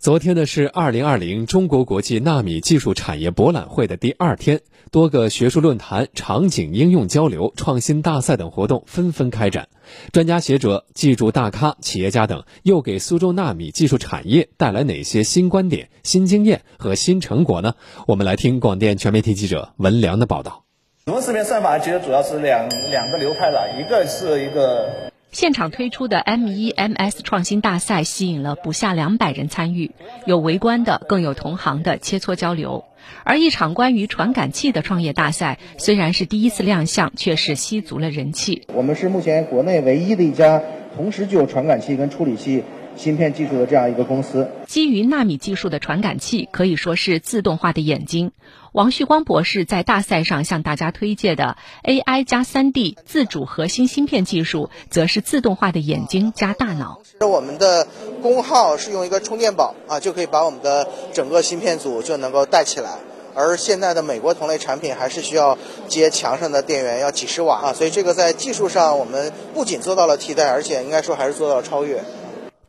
昨天呢是二零二零中国国际纳米技术产业博览会的第二天，多个学术论坛、场景应用交流、创新大赛等活动纷纷开展。专家学者、技术大咖、企业家等又给苏州纳米技术产业带来哪些新观点、新经验和新成果呢？我们来听广电全媒体记者文良的报道。螺丝面算法其实主要是两两个流派了，一个是一个。现场推出的 MEMS 创新大赛吸引了不下两百人参与，有围观的，更有同行的切磋交流。而一场关于传感器的创业大赛，虽然是第一次亮相，却是吸足了人气。我们是目前国内唯一的一家同时具有传感器跟处理器。芯片技术的这样一个公司，基于纳米技术的传感器可以说是自动化的眼睛。王旭光博士在大赛上向大家推介的 AI 加 3D 自主核心芯片技术，则是自动化的眼睛加大脑。我们的功耗是用一个充电宝啊，就可以把我们的整个芯片组就能够带起来。而现在的美国同类产品还是需要接墙上的电源，要几十瓦啊，所以这个在技术上我们不仅做到了替代，而且应该说还是做到了超越。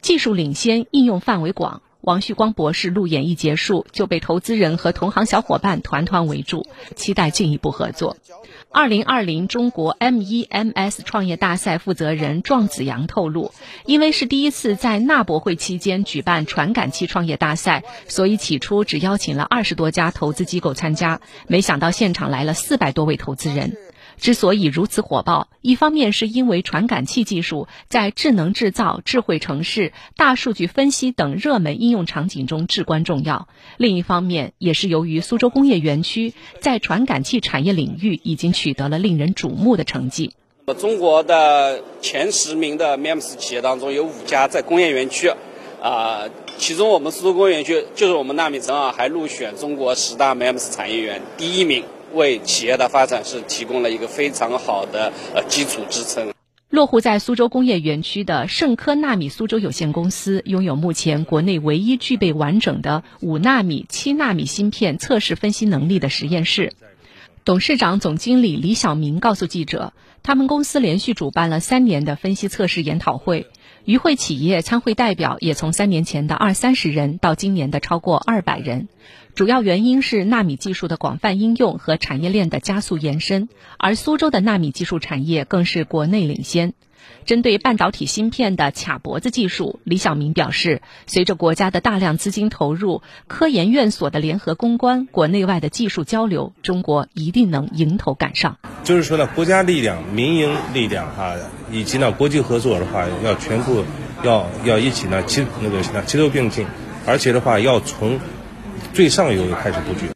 技术领先，应用范围广。王旭光博士路演一结束，就被投资人和同行小伙伴团团围住，期待进一步合作。二零二零中国 MEMS 创业大赛负责人壮子阳透露，因为是第一次在纳博会期间举办传感器创业大赛，所以起初只邀请了二十多家投资机构参加，没想到现场来了四百多位投资人。之所以如此火爆，一方面是因为传感器技术在智能制造、智慧城市、大数据分析等热门应用场景中至关重要；另一方面，也是由于苏州工业园区在传感器产业领域已经取得了令人瞩目的成绩。中国的前十名的 MEMS 企业当中有五家在工业园区，啊，其中我们苏州工业园区就是我们纳米正好还入选中国十大 MEMS 产业园第一名。为企业的发展是提供了一个非常好的呃基础支撑。落户在苏州工业园区的盛科纳米苏州有限公司，拥有目前国内唯一具备完整的五纳米、七纳米芯片测试分析能力的实验室。董事长、总经理李晓明告诉记者，他们公司连续主办了三年的分析测试研讨会，与会企业参会代表也从三年前的二三十人到今年的超过二百人。主要原因是纳米技术的广泛应用和产业链的加速延伸，而苏州的纳米技术产业更是国内领先。针对半导体芯片的卡脖子技术，李晓明表示，随着国家的大量资金投入，科研院所的联合攻关，国内外的技术交流，中国一定能迎头赶上。就是说呢，国家力量、民营力量哈，以及呢国际合作的话，要全部要要一起呢齐那个齐头并进，而且的话要从最上游开始布局。